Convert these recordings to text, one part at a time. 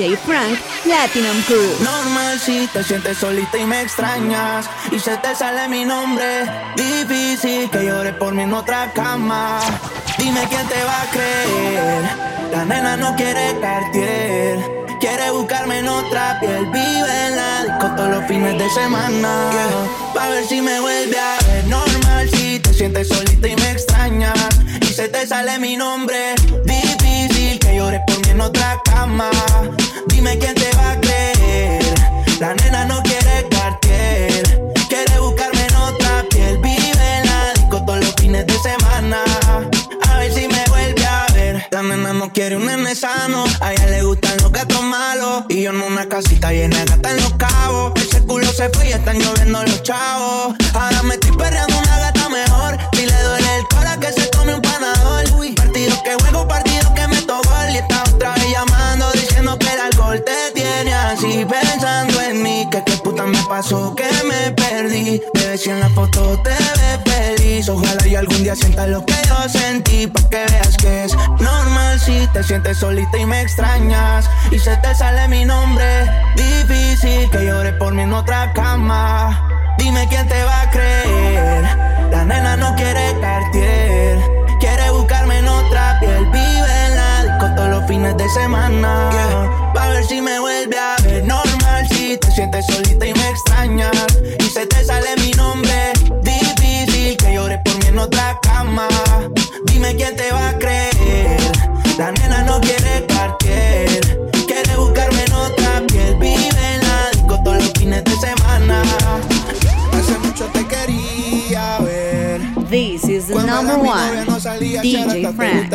DJ Frank Platinum Crew. Normal si te sientes solita y me extrañas y se te sale mi nombre. Difícil que llores por mí en otra cama. Dime quién te va a creer. La nena no quiere cartier. Quiere buscarme en otra piel. Vive en la disco todos los fines de semana. Pa' ver si me vuelve a ver. Normal si te sientes solita y me extrañas y se te sale mi nombre. Difícil otra cama. Dime quién te va a creer. La nena no quiere cartier. Quiere buscarme en otra piel. Vive en la disco todos los fines de semana. A ver si me vuelve a ver. La nena no quiere un nene sano. A ella le gustan los gatos malos. Y yo en una casita llena de gata en los cabos. Ese culo se fue y están lloviendo los chavos. Ahora me estoy perreando una gata mejor. Si le duele el cora que se tome un panador. Uy, partido que juego, partido otra vez llamando diciendo que el alcohol te tiene así. Pensando en mí, que qué puta me pasó, que me perdí. Bebé, si en la foto te ves feliz. Ojalá y algún día sientas lo que yo sentí. Pa' que veas que es normal si te sientes solita y me extrañas. Y se te sale mi nombre. Difícil que llores por mí en otra cama. Dime quién te va a creer. La nena no quiere cartier. Quiere buscarme en otra piel. Fines de semana. Va a ver si me vuelve a ver. Normal si te sientes solita y me extrañas. Y se te sale mi nombre. Difícil que llores por mí en otra cama. Dime quién te va a creer. La nena no quiere cartier. Quiere buscarme en otra piel. Vive en la disco todos los fines de semana. Hace mucho te quería ver. This is the number one, no DJ Frank.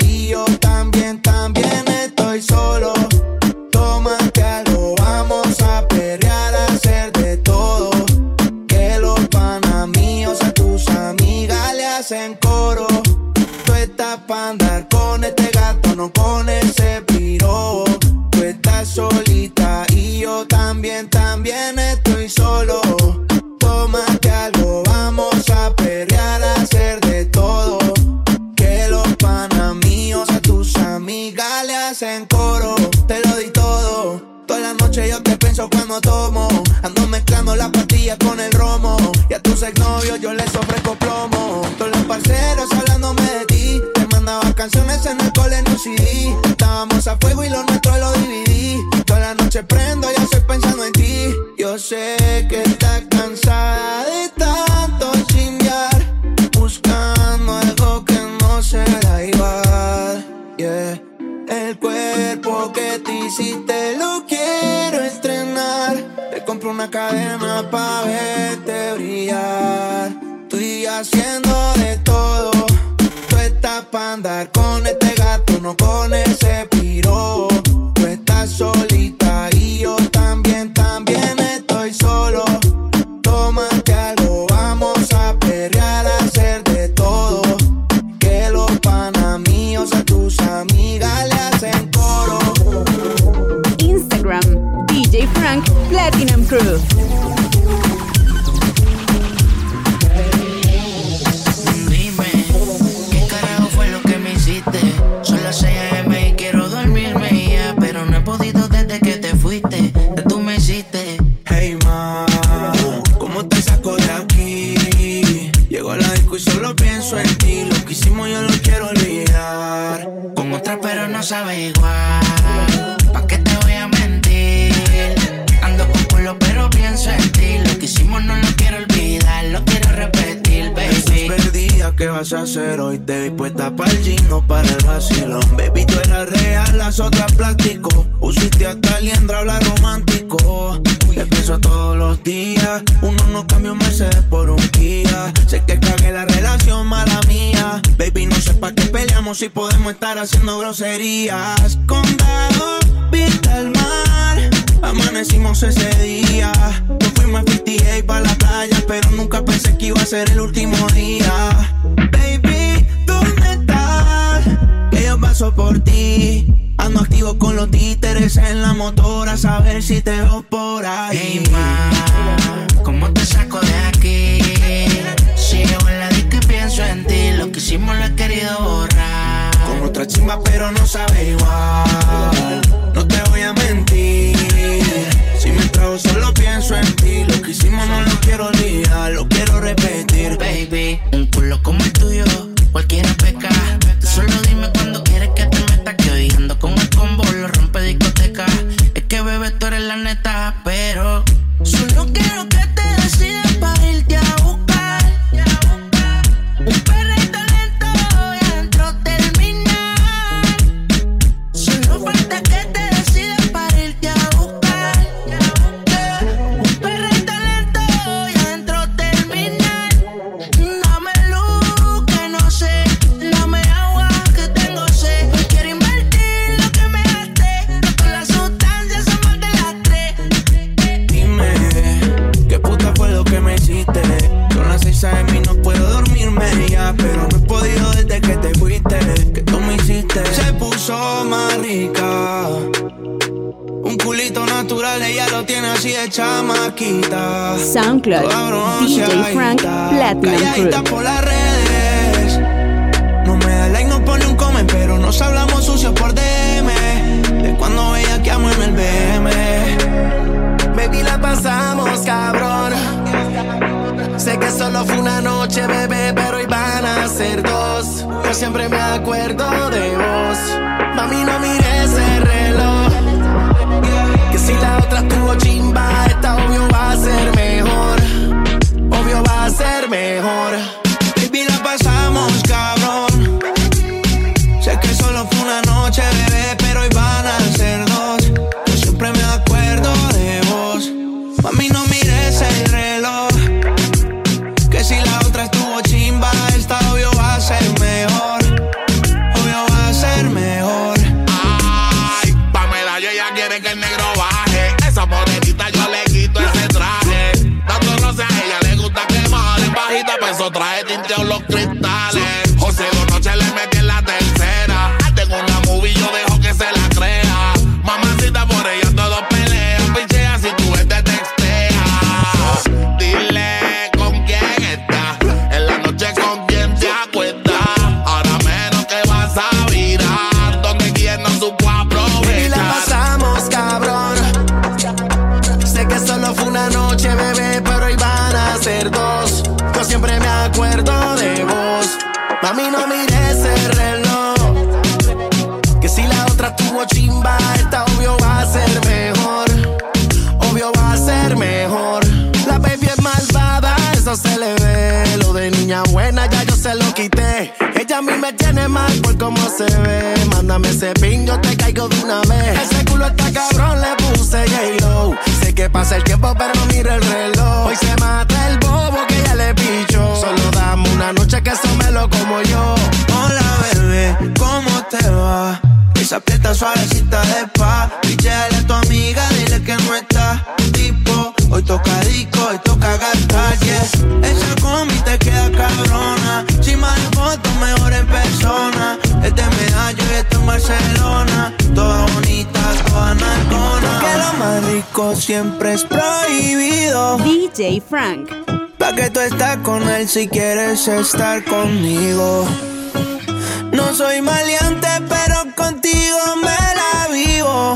con ese piro. Tú estás solita y yo también, también estoy solo. Tómate algo, vamos a perrear, a hacer de todo. Que los panas míos a tus amigas le hacen coro. Te lo di todo. Toda la noche yo te pienso cuando tomo. Ando mezclando las pastillas con el romo. Y a tus exnovios yo les ofrezco plomo. Todos los parceros hablándome de ti. Te mandaba canciones en el cole en un CD. Fuego y lo nuestro lo dividí. Toda la noche prendo, ya estoy pensando en ti. Yo sé que estás cansada de tanto chingar. Buscando algo que no será igual. Yeah. El cuerpo que te hiciste lo quiero estrenar. Te compro una cadena pa' verte brillar. Estoy haciendo igual. ¿Pa' qué te voy a mentir? Ando con culo, pero pienso en ti. Lo que hicimos no lo quiero olvidar, perdida, ¿qué vas a hacer hoy? Te vi puesta para el gino, para el vacilón. Baby, tú eras real, las otras plástico. Usiste hasta liendra, habla romántico. Te pienso todos los días. Uno no cambia un Mercedes por un Kia. Sé que cagué la relación, mala mía. Baby, no sé pa' qué peleamos si podemos estar haciendo groserías. Condado, vista al mar. Amanecimos ese día. Nos fuimos a PTA para la playa, pero nunca pensé que iba a ser el último día. Baby, ¿dónde estás? Que yo paso por ti. Ando activo con los títeres en la motora, a saber si te veo por ahí. Hey, ma, ¿cómo te saco de aquí? Sigo en la disco y pienso en ti. Lo que hicimos lo he querido borrar. Con otra chimba, pero no sabe igual. No te voy a mentir solo pienso en ti. Lo que hicimos no lo quiero olvidar, lo quiero repetir. Baby, un culo como el tuyo, cualquiera peca. Solo dime cuando quieres que te meta. Que hoy con el combo, lo rompe discoteca. Es que bebé, tú eres la neta, pero solo quiero que la otra es tu de una vez. Ese culo está cabrón, le puse J-Lo. Sé que pasa el tiempo, pero no mira el reloj. Hoy se mata el bobo que ya le picho. Solo dame una noche que eso me lo como yo. Hola, bebé, ¿cómo te va? Esa aprieta suavecita de pa. Pichale a tu amiga, dile que no está. Tipo, hoy toca siempre es prohibido. DJ Frank. Pa' que tú estás con él si quieres estar conmigo. No soy maleante, pero contigo me la vivo.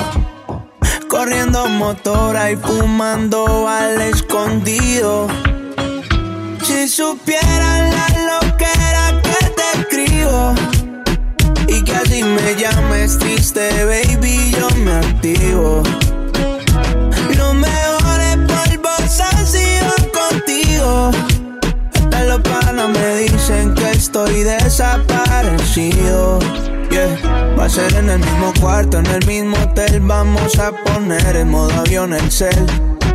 Corriendo motora y fumando al escondido. Si supieran la loquera que te escribo y que así me llames triste, baby, yo me activo. me dicen que estoy desaparecido. Yeah. Va a ser en el mismo cuarto, en el mismo hotel. Vamos a poner en modo avión el cel.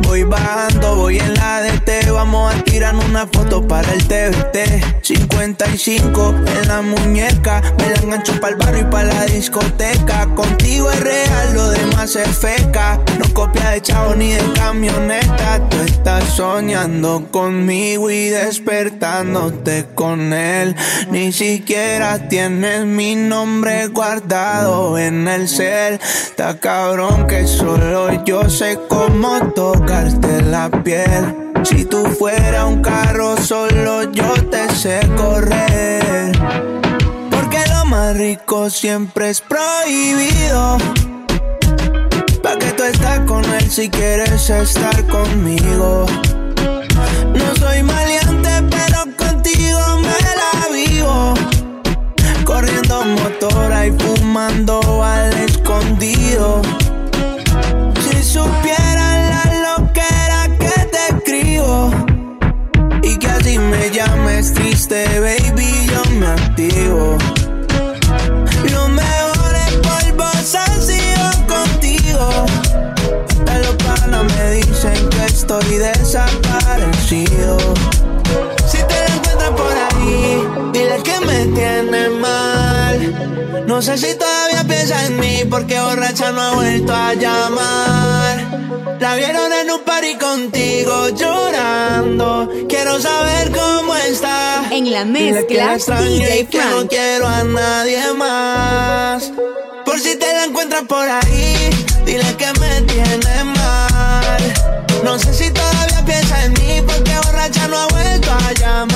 Voy bajando, voy en la DT, vamos a tiran una foto para el TVT. 55 en la muñeca, me la engancho para el barrio y para la discoteca. Contigo es real, lo demás es feca. No copia de chavo ni de camioneta. Tú estás soñando conmigo y despertándote con él. Ni siquiera tienes mi nombre guardado en el cel. Está cabrón que solo yo sé cómo tocarte la piel. Si tú fuera un carro, solo yo te sé correr. Porque lo más rico siempre es prohibido. Pa' que tú estás con él si quieres estar conmigo. No soy maleante, pero contigo me la vivo. Corriendo motora y fumando al escondido. Me llames triste, baby, yo me activo. Los mejores polvos han sido contigo. De los panas me dicen que estoy desaparecido. Si te encuentras por ahí, dile que me tiene mal. No sé si todavía piensa en mí porque borracha no ha vuelto a llamar. La vieron en un party contigo llorando. Quiero saber cómo está. En la la mezcla, y DJ que no quiero a nadie más. Por si te la encuentras por ahí, dile que me tiene mal. No sé si todavía piensa en mí porque borracha no ha vuelto a llamar.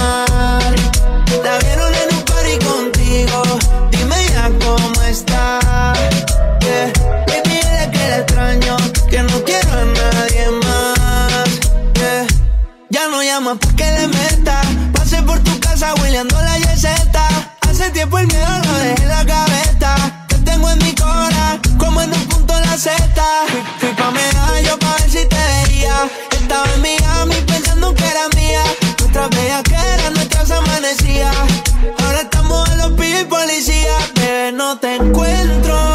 Llama porque le meta. Pasé por tu casa hueleando la yeseta. Hace tiempo el miedo lo dejé en la gaveta. Te tengo en mi cora, como en un punto la Z. Fui, fui pa' medallo pa' ver si te veía. Estaba en Miami pensando que era mía. Nuestras bellas que eran nuestras amanecías. Ahora estamos en los pillos y policía. Bebé, no te encuentro.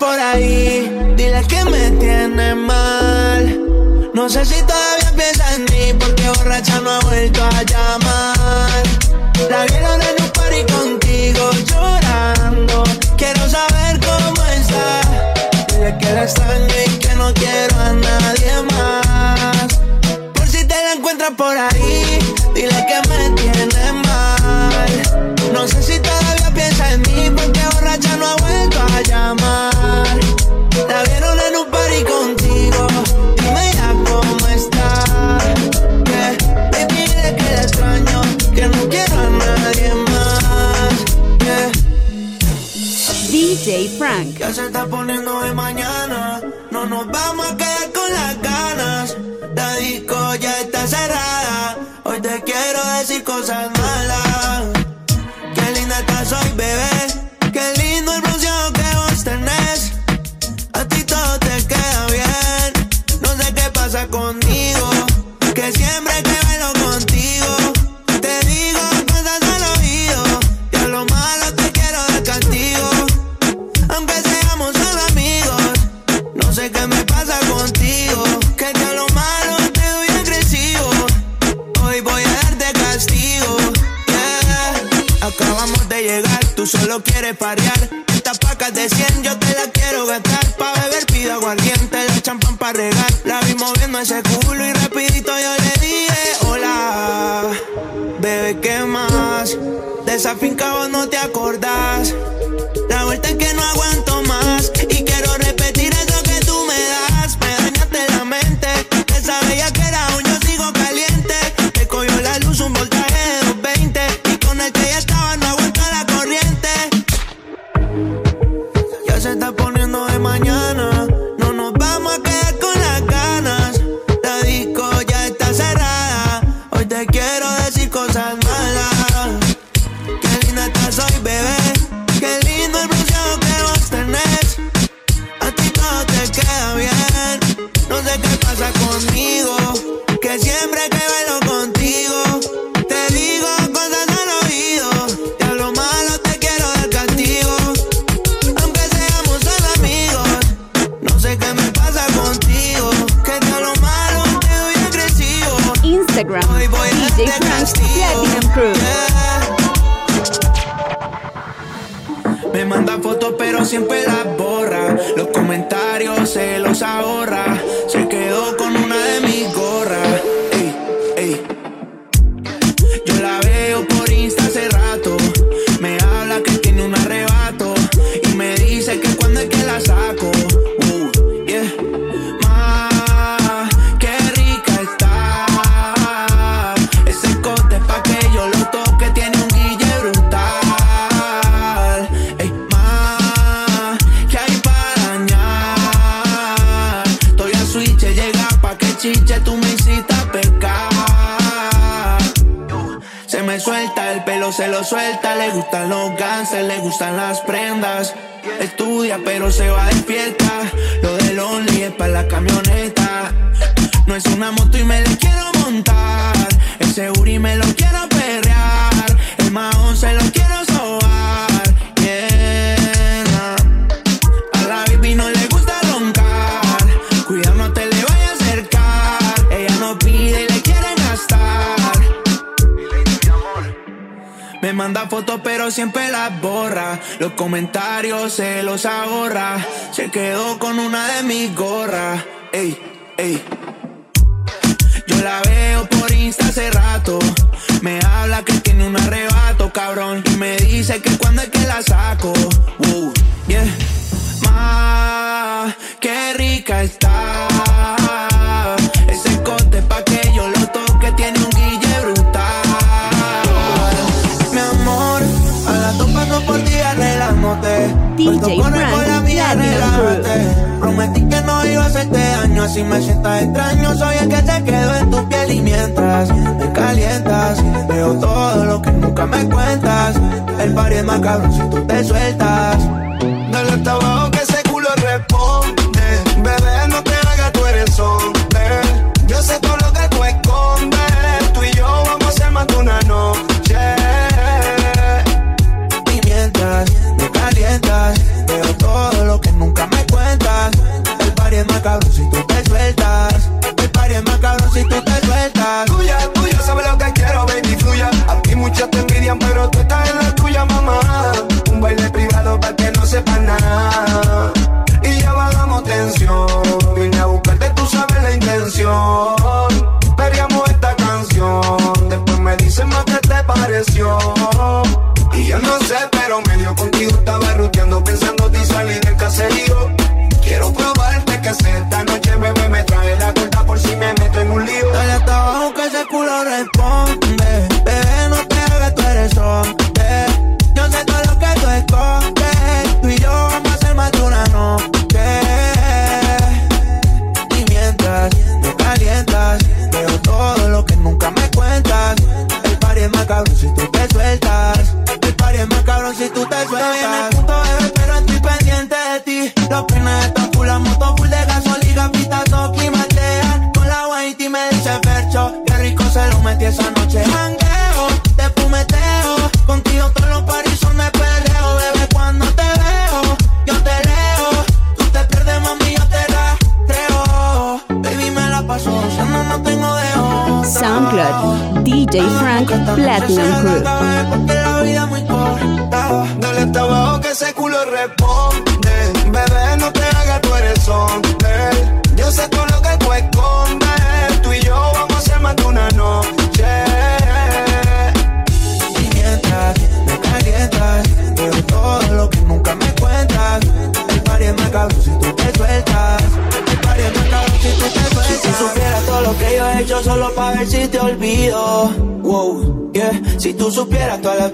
Por ahí, dile que me tiene mal. No sé si todavía piensa en mí porque borracha no ha vuelto a llamar. La vieron en un party contigo llorando. Quiero saber cómo está. Dile que la extraño y que no quiero a nadie más. Por si te la encuentras por ahí, dile que me tiene mal. No sé si todavía piensa en mí porque borracha no ha vuelto a llamar. Frank. Ya se está poniendo de mañana. No nos vamos a quedar con manda fotos pero siempre las borra. Los comentarios se los ahorra. Se quedó con una de mis gorras. Ey, ey. Yo la veo por Insta hace rato. Me habla que tiene un arrebato, cabrón. Y me dice que cuando es que la saco. Uh, yeah. Ma, qué rica está. Ese corte pa' que yo lo toque tiene un guille brutal. Mi amor, a las dos paso por ti arreglándote. DJ hacerte daño, así me sientas extraño. Soy el que se quedó en tu piel y mientras me calientas, veo todo lo que nunca me cuentas. El party es más cabrón si tú te sueltas. Dale hasta abajo que ese culo responde. Bebé, no te hagas, tú eres hombre. Yo sé todo lo que tú escondes. Tú y yo vamos a ser más de una noche. Y mientras me calientas, más si tú te sueltas. El party es más si tú te sueltas.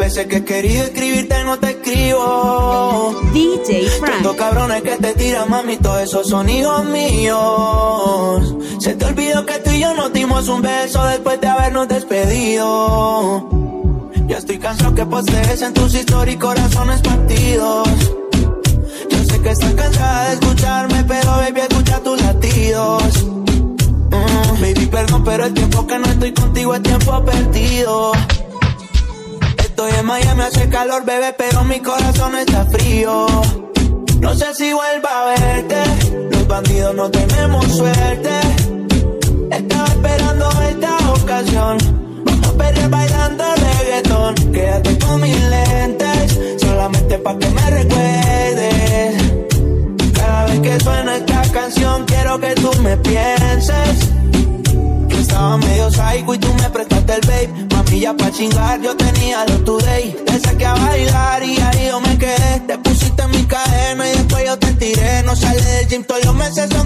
Veces que he querido escribirte, no te escribo. DJ Tantos Frank. cabrones que te tiran, mami, todos esos son hijos míos. Se te olvidó que tú y yo nos dimos un beso después de habernos despedido. Ya estoy cansado que postees en tus historias y corazones partidos. Yo sé que estás cansada de escucharme, pero baby, escucha tus latidos. Mm, baby, perdón, pero el tiempo que no estoy contigo es tiempo perdido. Estoy en Miami, hace calor, bebé, pero mi corazón está frío. No sé si vuelva a verte. Los bandidos no tenemos suerte. Estaba esperando esta ocasión. Vamos a perder bailando reggaetón. Quédate con mis lentes, solamente pa' que me recuerdes. Cada vez que suena esta canción, quiero que tú me pienses. Estaba medio psycho y tú me prestaste el babe. Mami, ya pa' chingar, yo tenía lo today. Te saqué a bailar y ahí yo me quedé. Te pusiste en mi cadena y después yo te tiré. No sale del gym todos los meses son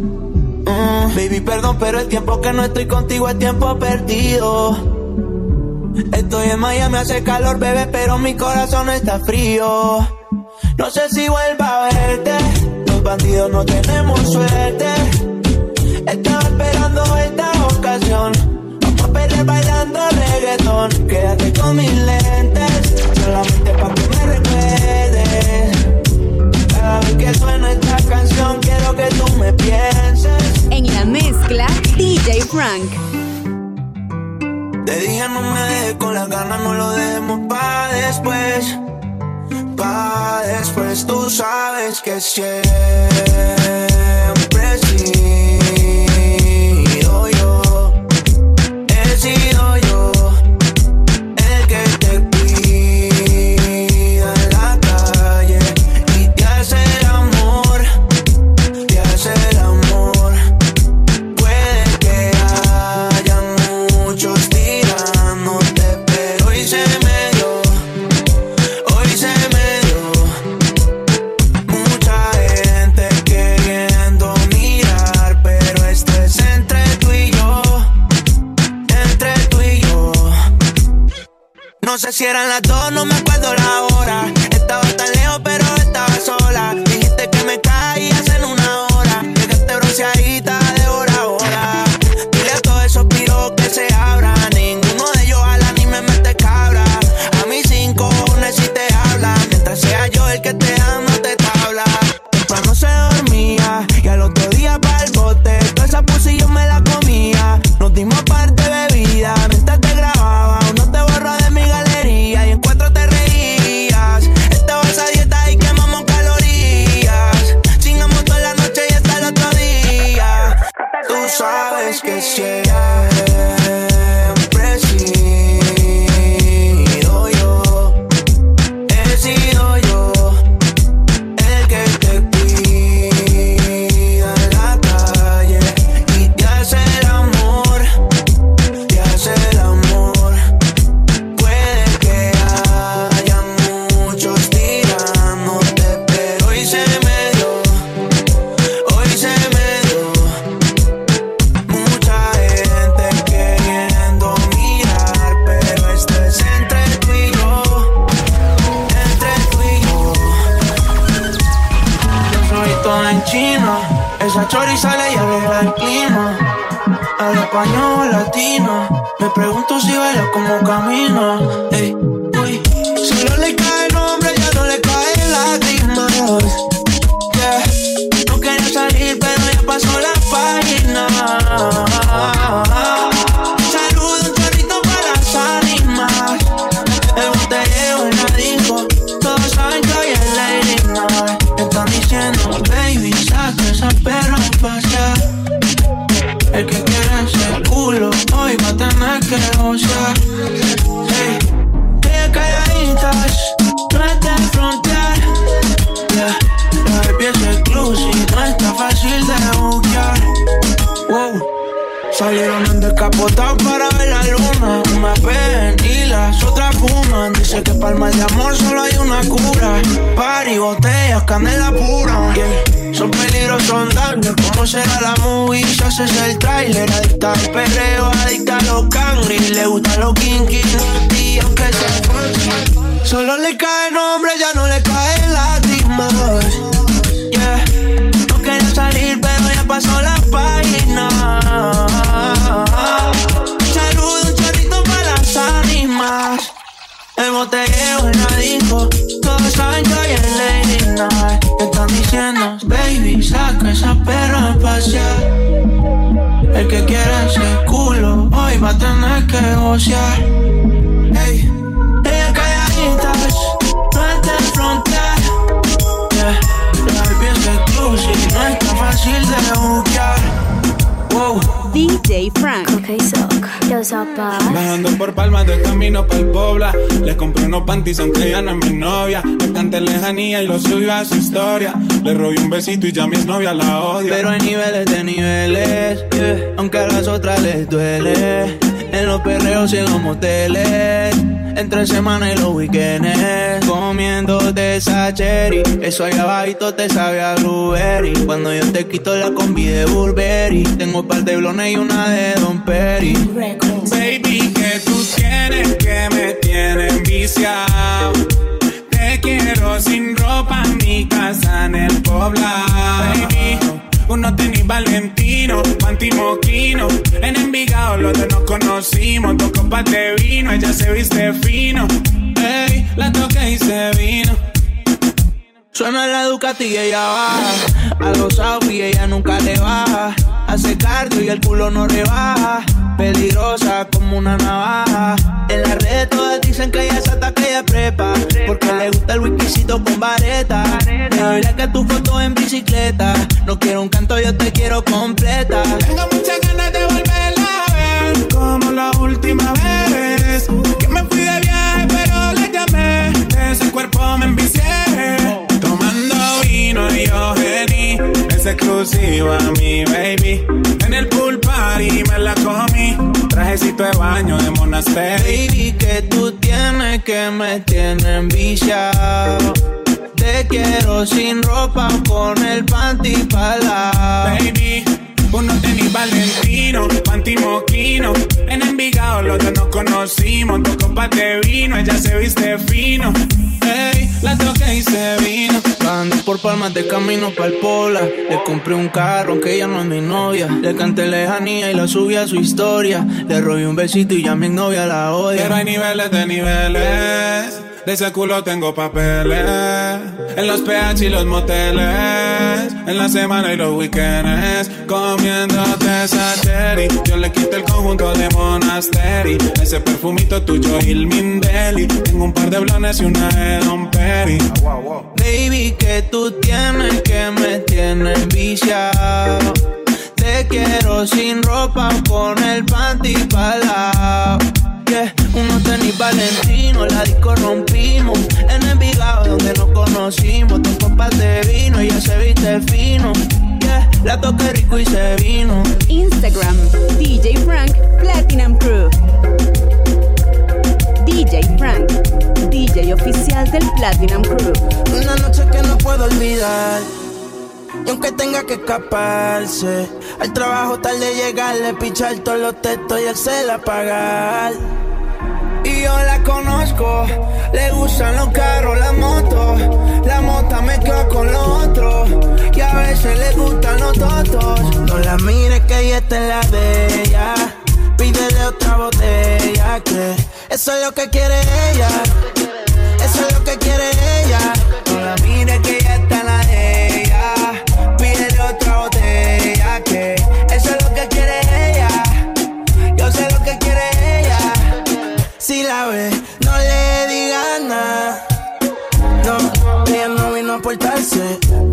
Mm, baby, perdón, pero el tiempo que no estoy contigo es tiempo perdido. Estoy en Miami, hace calor, bebé, pero mi corazón está frío. No sé si vuelva a verte. Los bandidos no tenemos suerte. Estaba esperando esta ocasión. Vamos a pelear bailando reggaetón. Quédate con mis lentes. Solamente pa' que me recuerdes. Cada vez que suena esta canción, quiero que tú me pienses. En la mezcla, DJ Frank. Te dije no me dejes con las ganas, no lo dejemos pa' después. Pa' después, tú sabes que siempre he botellas, canela pura. Yeah. Son peligros, son daños. ¿Cómo será la movie? Si haces el trailer, adicta al perreo, adicta a los cangris. Le gustan los kinky, y aunque se Solo le cae nombre, ya no le cae lágrimas. Yeah. No quería salir, pero ya pasó la página. El botelleo en la disco, todos saben que hoy es Lady Night. Están diciendo, baby, saca esa perra a pasear. El que quiera ese culo, hoy va a tener que gocear. Hey, ella calladita, no es de frontear. Yeah, la baby es exclusive, no es tan fácil de buscar. Wow. DJ Frank. Bajando por palmas de camino el Pobla. Le compré unos panties aunque ya no es mi novia. Le canté lejanía y lo subió a su historia. Le robé un besito y ya mi novia la odia. Pero hay niveles de niveles, aunque a las otras les duele. En los perreos y en los moteles. Entre semana y los weekends. Comiendo de esa cherry. Eso allá abajito te sabe a blueberry. Cuando yo te quito la combi de Burberry. Tengo un par de blones y una de Don Perry. Baby, que tú tienes que me tienes viciado. Te quiero sin ropa mi casa en el poblado. Baby, uno tenis Valentino, Moquino. En Envigado los dos nos conocimos. Dos copas de vino, ella se viste fino. Ey, la toqué y se vino. Suena la Ducati y ella baja. A los y ella nunca le baja. Hace cardio y el culo no rebaja. Peligrosa como una navaja. En la red todas dicen que ella es hasta que ella prepa. Porque le gusta el whiskycito con vareta. Mira que tu foto en bicicleta. No quiero un canto, yo te quiero completa. Tengo muchas ganas de volverla a ver. Como la última vez. Que me fui de viaje, pero le llamé. Ese cuerpo me envicié. Vino y yo es exclusiva mi baby. En el pool party me la comí. Trajecito de baño de monasterio. Baby, que tú tienes que me tienen viciado. Te quiero sin ropa con el panty para Baby, uno tenis Valentino, panty moquino. En Envigado los dos nos conocimos. Dos copas de vino, ella se viste fino. Ey, la toqué y se vino. Ando por palmas de camino pa'l pola. Le compré un carro, aunque ella no es mi novia. Le canté lejanía y la subí a su historia. Le robé un besito y ya mi novia la odia. Pero hay niveles de niveles. De ese culo tengo papeles. En los PH y los moteles. En la semana y los weekends. Comiéndote cherry. Yo le quité el conjunto de Monasteri. Ese perfumito tuyo, el Mindeli. Tengo un par de blones y una de Don Perry. Baby, que tú tienes que me tienes viciado. Te quiero sin ropa con el panty para yeah. Unos tenis valentino, la disco rompimos. En el Envigado donde nos conocimos. Dos copas de vino y ya se viste fino. Yeah. La toqué rico y se vino. Instagram, DJ Frank Platinum Crew. DJ Frank, DJ oficial del Platinum Crew. Una noche que no puedo olvidar. Y aunque tenga que escaparse, al trabajo tarde llegarle, pichar todos los textos y el cel apagar. Y yo la conozco, le gustan los carros, la moto. La mota me quedo con los otros. Y a veces le gustan los totos. No la mires que ella está en la de ella. Pídele otra botella que eso es lo que quiere ella. Eso es lo que quiere ella. No la mires que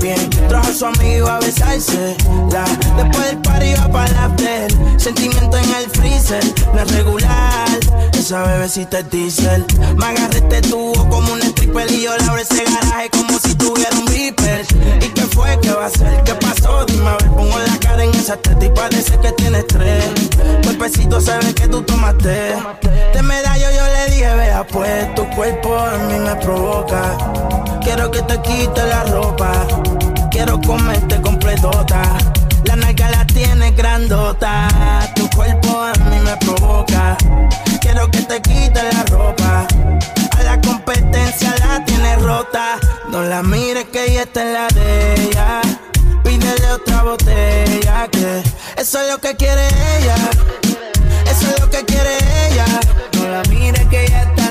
bien. Trajo a su amigo a besarse. La, después del party iba para la after. Sentimiento en el freezer, no es regular. Esa bebecita es diesel. Me agarré este tubo como un stripper y yo le abro ese garaje como si tuviera un beeper. ¿Y qué fue? ¿Qué va a hacer? ¿Qué pasó? Dime a ver, pongo la cara en esa teta y parece que tiene estrés. Cuerpecito ve que tú tomaste. De medallo yo le dije, vea pues, tu cuerpo a mí me provoca. Quiero que te quite la ropa. Quiero comerte completota. La nalga la tiene grandota. Tu cuerpo a mí me provoca. Quiero que te quite la ropa. A la competencia la tiene rota. No la mires que ella está en la de ella. Pídele otra botella que eso es lo que quiere ella. Eso es lo que quiere ella. No la mires que ella está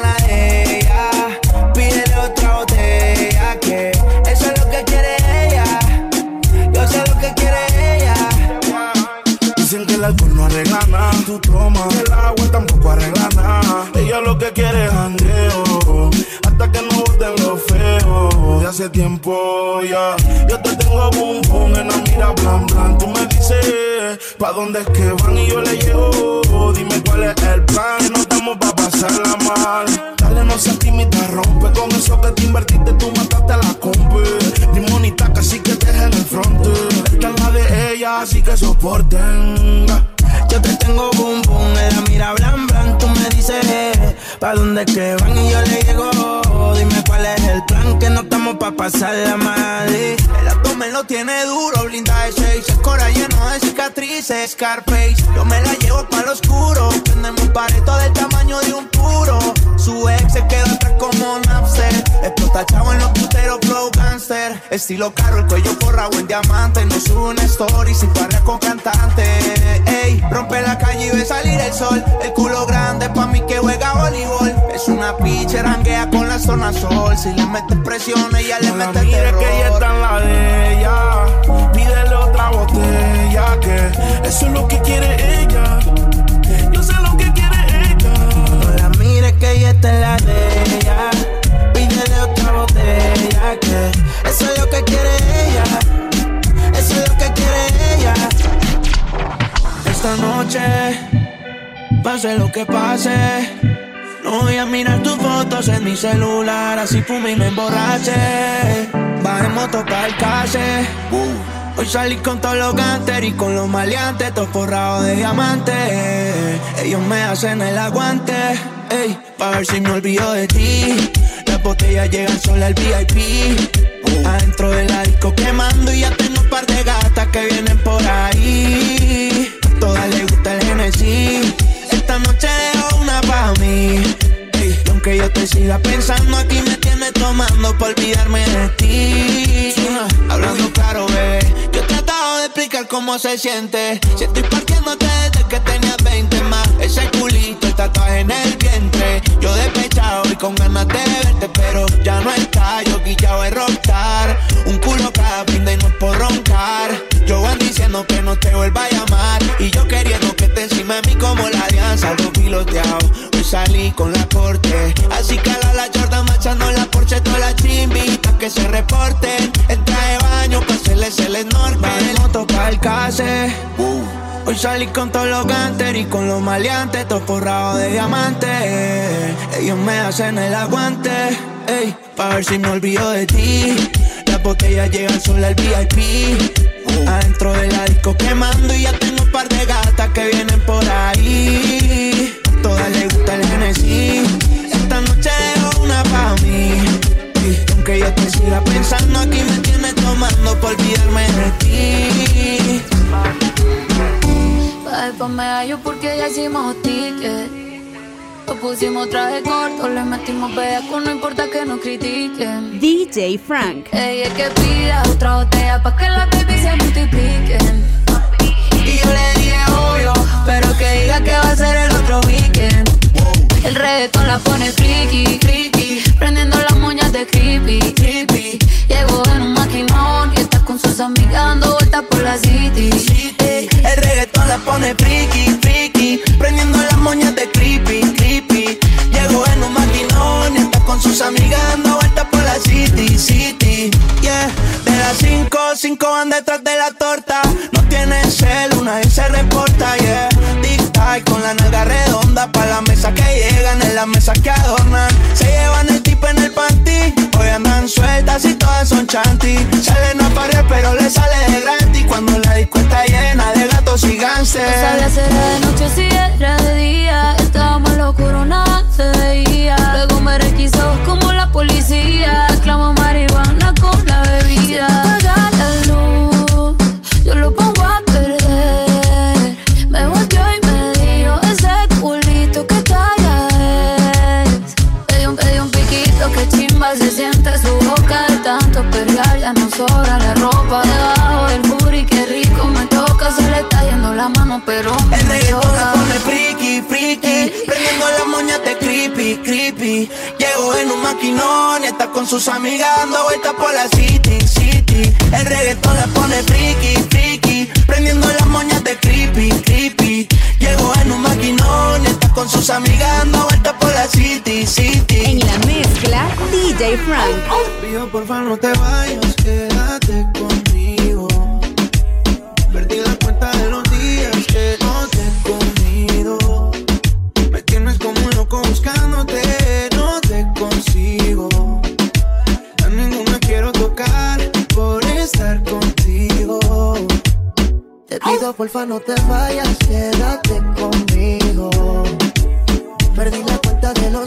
alcohol no arregla nada. Tú tomas el agua tampoco arregla nada. Ella lo que quiere es jangueo. Hasta que no boten lo feo. De hace tiempo ya. Yo te tengo boom boom en la mira blan blan. Tú me dices pa' dónde es que van y yo le llevo. Dime cuál es el plan. No estamos pa' pasarla mal. Dale, no seas tímida, rompe con eso que te invertiste. Tú así que soporten. Yo te tengo boom boom, ella mira blan blan, tú me dices pa dónde que van y yo le llego. Dime cuál es el plan, que no estamos pa pasarla mal. El abdomen lo tiene duro, blinda de seis, es cora lleno de cicatrices, Scarface. Yo me la llevo para lo oscuro, tenemos un pareto del tamaño de un puro. Su ex se queda atrás como Napster, explota chavo en los puteros, flow gangster. Estilo caro, el cuello forrado en diamante, no sube una story si parra con cantante. Ey, Rompe la calle y ve salir el sol. El culo grande pa' mí que juega voleibol. Es una pitcher, ranguea con la zona sol. Si le metes presión, ella le mete mire que ella está en la de ella. Pídele otra botella, que eso es lo que quiere ella. Yo sé lo que quiere ella. No la mire que ella está en la de ella. Pídele otra botella, que eso es lo que quiere ella. Eso es lo que quiere ella esta noche, pase lo que pase. Voy a mirar tus fotos en mi celular, así fume y me emborrache. Bajemos tocar el calle. Hoy salí con todos los ganter y con los maleantes, todos forrados de diamantes. Ellos me hacen el aguante, ey, pa' ver si me olvido de ti. Las botellas llegan solo al VIP. Adentro del disco quemando y ya tengo un par de gatas que vienen por ahí. Todas les gusta el Genesis. Esta noche aunque yo te siga pensando, aquí me tienes tomando por olvidarme de ti. Hablando claro, bebé. Yo he tratado de explicar cómo se siente. Si estoy partiéndote que tenías 20 más. Ese culito, el tatuaje en el vientre. Yo despechado y con ganas de verte, pero ya no está. Yo guillado de rockstar. Un culo cada pinta y no es por roncar. Yo van diciendo que no te vuelva a llamar. Y yo queriendo que te encima de mí como la alianza. Algo piloteado. Hoy salí con la corte. Así que a la Jordan machando la Porsche. Todas las chimbitas que se reporten. En traje baño para hacerles el enorme. moto para el case. Hoy salí con todos los ganter y con los maleantes, todos forrados de diamantes. Ellos me hacen el aguante, ey, pa' ver si me olvido de ti. Las botellas llegan solo al VIP. Adentro del disco quemando y ya tengo un par de gatas que vienen por ahí. Todas les gusta el Genesis. Pa' pa' medallo porque ya hicimos ticket. Lo pusimos traje corto, le metimos bellaco, no importa que nos critiquen. DJ Frank. Ella es que pida otra botella pa' que las baby se multipliquen. Y yo le dije obvio, pero que diga que va a ser el otro weekend. El reggaetón la pone friki, friki, prendiendo las moñas de creepy, creepy. Llegó en un maquinón y con sus amigas vueltas por la city. Ey, el reggaetón la pone friki, friki, prendiendo las moñas de creepy, creepy. Llegó en un maquinón y está con sus amigas dando vueltas por la city, city. Yeah, de las cinco, cinco van detrás de la torta. No tienen cel, una vez se reporta, yeah. Tic tac con la nalga redonda pa' la mesa que llegan, en la mesa que adornan. Se llevan el tipo en el panty, sueltas y todas son chanty. Salen a pared pero le sale de gratis cuando la disco está llena de gatos y gánster. No sabía era de noche si era de día. Estábamos en lo oscuro, nada se veía. Luego me requisó como la policía. Clamo marihuana con la bebida. Apaga la luz, yo lo pongo con sus amigas dando vueltas por la city, city El reggaetón la pone friki, friki. Prendiendo las moñas de creepy, creepy. Llegó en un maquinón está con sus amigas dando vueltas por la city, city. En la mezcla, DJ Frank. Pido porfa no te vayas, quédate conmigo. Pido porfa no te vayas, quédate conmigo. Perdí la cuenta de los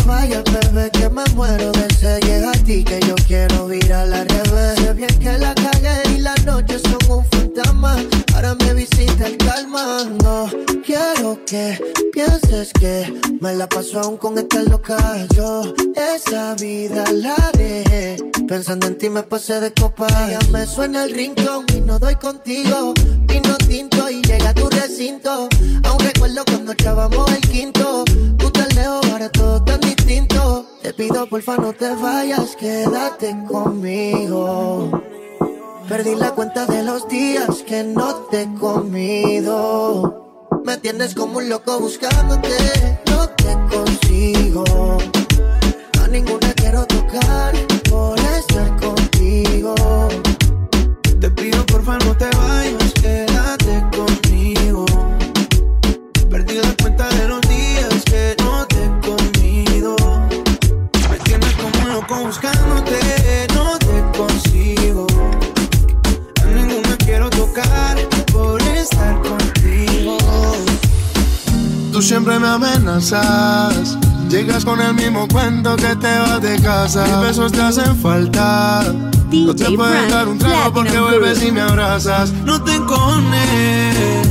aún con esta loca. Yo esa vida la dejé. Pensando en ti me pasé de copa. Ya me suena el rincón y no doy contigo. Vino tinto y llega a tu recinto. Aún recuerdo cuando echábamos el quinto. Tú tan lejos, ahora todo tan distinto. Te pido porfa no te vayas, quédate conmigo. Perdí la cuenta de los días que no te he comido. Me tienes como un loco buscándote, no te consigo. A ninguna quiero tocar por estar contigo. Te pido porfa no te vayas, amenazas. Llegas con el mismo cuento que te vas de casa. Mis besos te hacen falta. No te DJ Frank, dar un trago porque vuelves y me abrazas. No te encones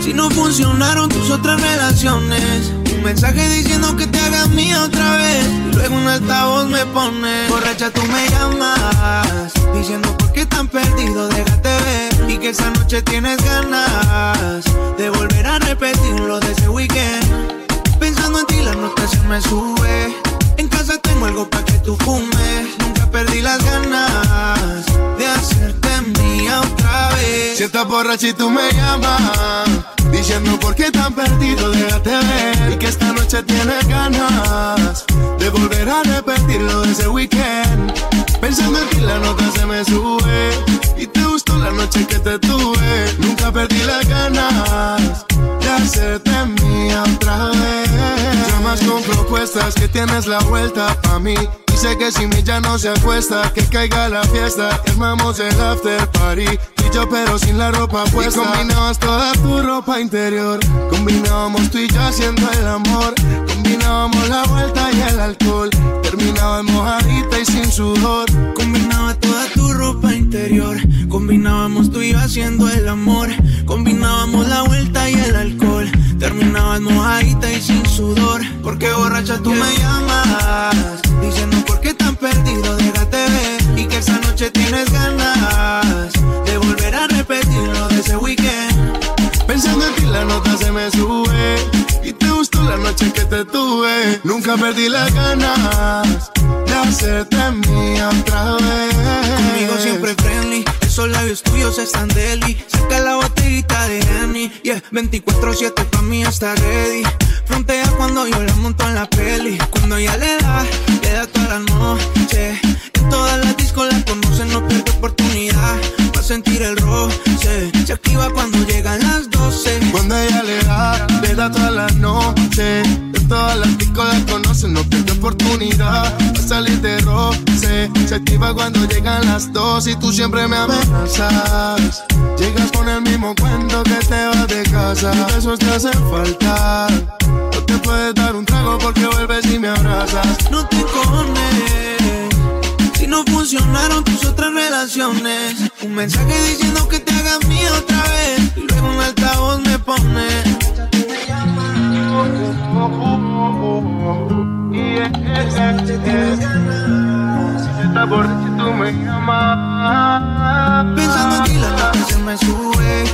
si no funcionaron tus otras relaciones. Un mensaje diciendo que te hagas mía otra vez. Y luego un altavoz me pone. Borracha, tú me llamas. Diciendo por qué tan perdido, déjate ver. Y que esa noche tienes ganas de volver a repetir lo de ese weekend. Pensando en ti, la nota se me sube. En casa tengo algo para que tú fumes. Nunca perdí las ganas de hacerte mía otra vez. Si estás borracha y tú me llamas Diciendo por qué tan perdido, déjate ver Y que esta noche tienes ganas De volver a repetir lo de ese weekend Pensando en ti la nota se me sube Y te gustó la noche que te tuve Nunca perdí las ganas hacerte mía otra vez. Llamas con propuestas que tienes la vuelta pa' mí. Dice que si mi ya no se acuesta. Que caiga la fiesta Armamos el after party yo pero sin la ropa puesta Y combinabas toda tu ropa interior Combinábamos tú y yo haciendo el amor Combinábamos la vuelta y el alcohol Terminaba mojadita y sin sudor Combinaba toda tu ropa interior. Combinábamos tú y yo haciendo el amor. Combinábamos la vuelta y el alcohol. Terminabas mojadita y sin sudor. Porque borracha tú me llamas. Diciendo por qué tan perdido, esa noche tienes ganas de volver a repetir lo de ese weekend. Pensando en ti la nota se me sube Y te gustó la noche que te tuve Nunca perdí las ganas De hacerte mía otra vez Conmigo siempre friendly, esos labios tuyos están deli. Saca la botellita de Henny, yeah, 24-7 pa' mí está ready. Frontea cuando yo la monto en la peli. Cuando ella le da, le da toda la noche. Todas las discos la conocen, no pierde oportunidad. Va a sentir el roce. Se activa cuando llegan las 12. Cuando ella le da, le da toda la noche. Todas las discos la conocen, no pierde oportunidad. Va a salir de roce. Se activa cuando llegan las 12. Y tú siempre me amenazas. Llegas con el mismo cuento que te vas de casa. Y besos te hacen falta. No te puedes dar un trago porque vuelves y me abrazas. No te cornes si no funcionaron tus otras relaciones. Un mensaje diciendo que te hagas mío otra vez. Y luego un altavoz me pone. Pensando en ti la nota se me sube.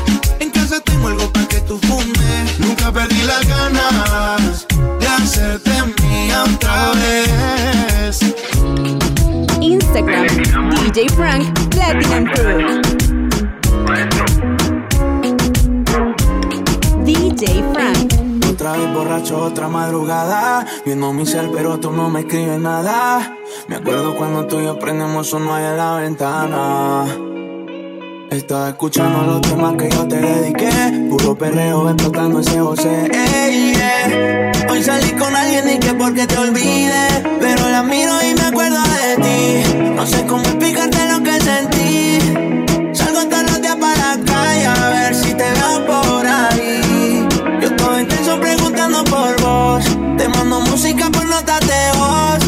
En casa tengo algo para que tú fumes. Nunca perdí las ganas de hacerte mía otra vez. Instagram, DJ Frank Platinum Crew. DJ Frank. Otra vez borracho, otra madrugada. Viendo mi cel, pero tú no me escribes nada. Me acuerdo cuando tú y yo prendemos uno ahí en la ventana. Estaba escuchando los temas que yo te dediqué. Puro perreo explotando ese José. Ey, yeah. Hoy salí con alguien y que porque te olvide. Pero la miro y me acuerdo de ti. No sé cómo explicarte lo que sentí. Salgo todos los días para la calle a ver si te veo por ahí. Yo estoy intenso preguntando por vos. Te mando música por notas de voz.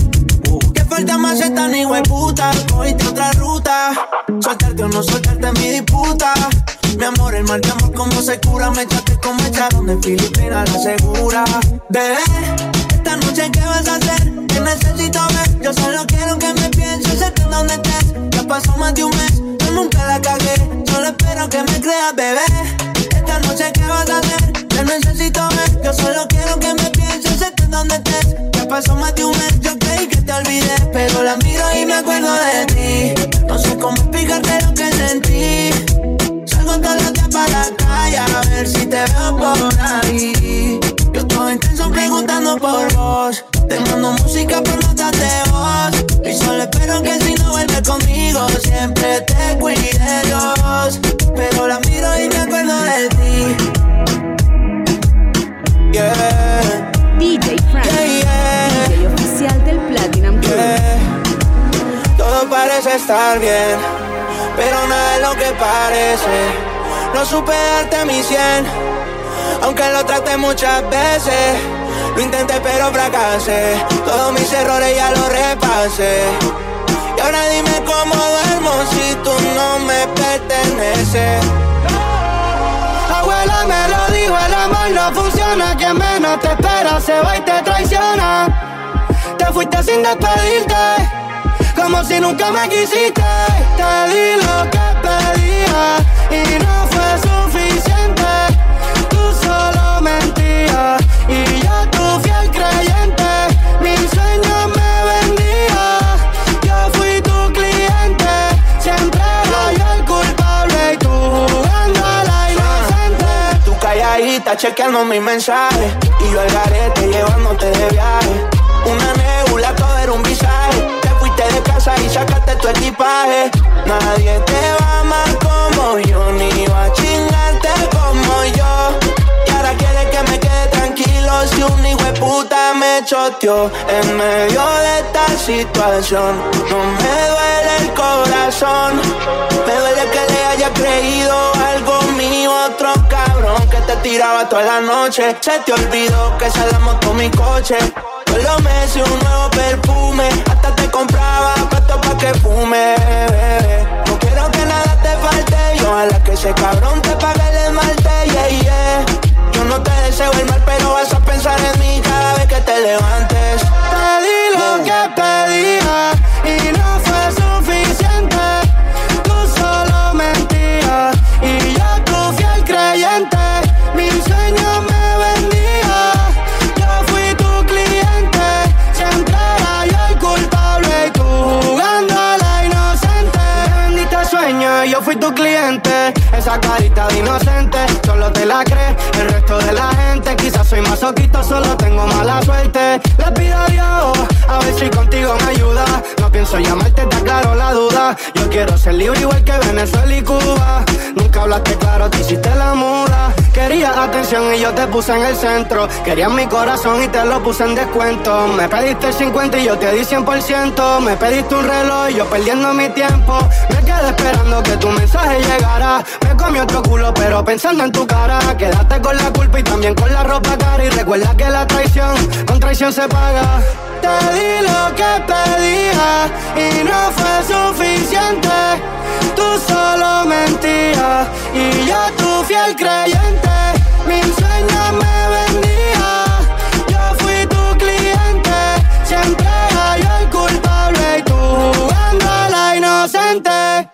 Falta más esta ni puta, cogiste otra ruta. Soltarte o no soltarte es mi disputa. Mi amor, el mal de amor como se cura. Me echaste como echaron de Filipinas, la segura. Bebé, esta noche ¿qué vas a hacer? Te necesito ver. Yo solo quiero que me pienses, sé donde estés. Ya pasó más de un mes, nunca la cagué. Solo espero que me creas, bebé. Esta noche ¿qué vas a hacer? Te necesito ver. Yo solo quiero que me pienses, que donde estés. Ya pasó más de un mes, yo creí que te olvidé. Pero la miro y me acuerdo de ti. No sé cómo explicarte lo que sentí. Salgo todos los días para la calle a ver si te veo por ahí. Intenso preguntando por vos. Te mando música por notas de voz. Y solo espero que si no vuelves conmigo, siempre te cuide Dios. Pero la miro y me acuerdo de ti. Yeah, DJ Frank. yeah, yeah. DJ oficial del Platinum Crew. Yeah. Todo parece estar bien, pero nada es lo que parece. No supe darte mi cien, aunque lo traté muchas veces. Lo intenté pero fracasé, todos mis errores ya los repasé. Y ahora dime cómo duermo si tú no me perteneces. Abuela me lo dijo, el amor no funciona. Quien menos te espera se va y te traiciona. Te fuiste sin despedirte, como si nunca me quisiste. Te di lo que pedía y no fue suficiente. Chequeando mis mensajes Y yo al garete llevándote de viaje. Una nebula, todo era un visaje. Te fuiste de casa y sacaste tu equipaje. Nadie te va amar como yo Ni a un hijo de puta me choteó En medio de esta situación No me duele el corazón Me duele que le haya creído algo mío Otro cabrón que te tiraba toda la noche Se te olvidó que la moto mi coche Todos los meses un nuevo perfume Hasta te compraba puesto pa' que fume. No quiero que nada te falte Y ojalá que ese cabrón te pague el esmalte yeah, yeah. Yo no te deseo el mal pero vas a pensar en mí cada vez que te levantes esa carita de inocente, solo te la crees el resto de la gente. Quizás soy masoquista, solo tengo mala suerte. Le pido a Dios, a ver si contigo me ayuda. No pienso llamarte, te aclaro la duda. Yo quiero ser libre igual que Venezuela y Cuba. Nunca hablaste claro, te hiciste la muda. Querías atención y yo te puse en el centro. Querías mi corazón y te lo puse en descuento. Me pediste el 50 y yo te di 100%. Me pediste un reloj y yo perdiendo mi tiempo. Me quedé esperando que tu mensaje llegara comí otro culo, pero pensando en tu cara. Quédate con la culpa y también con la ropa cara. Y recuerda que la traición con traición se paga. Te di lo que pedía y no fue suficiente. Tú solo mentías y yo tu fiel creyente. Mi enseña me vendía. Yo fui tu cliente. Siempre hay el culpable y tú jugando la inocente.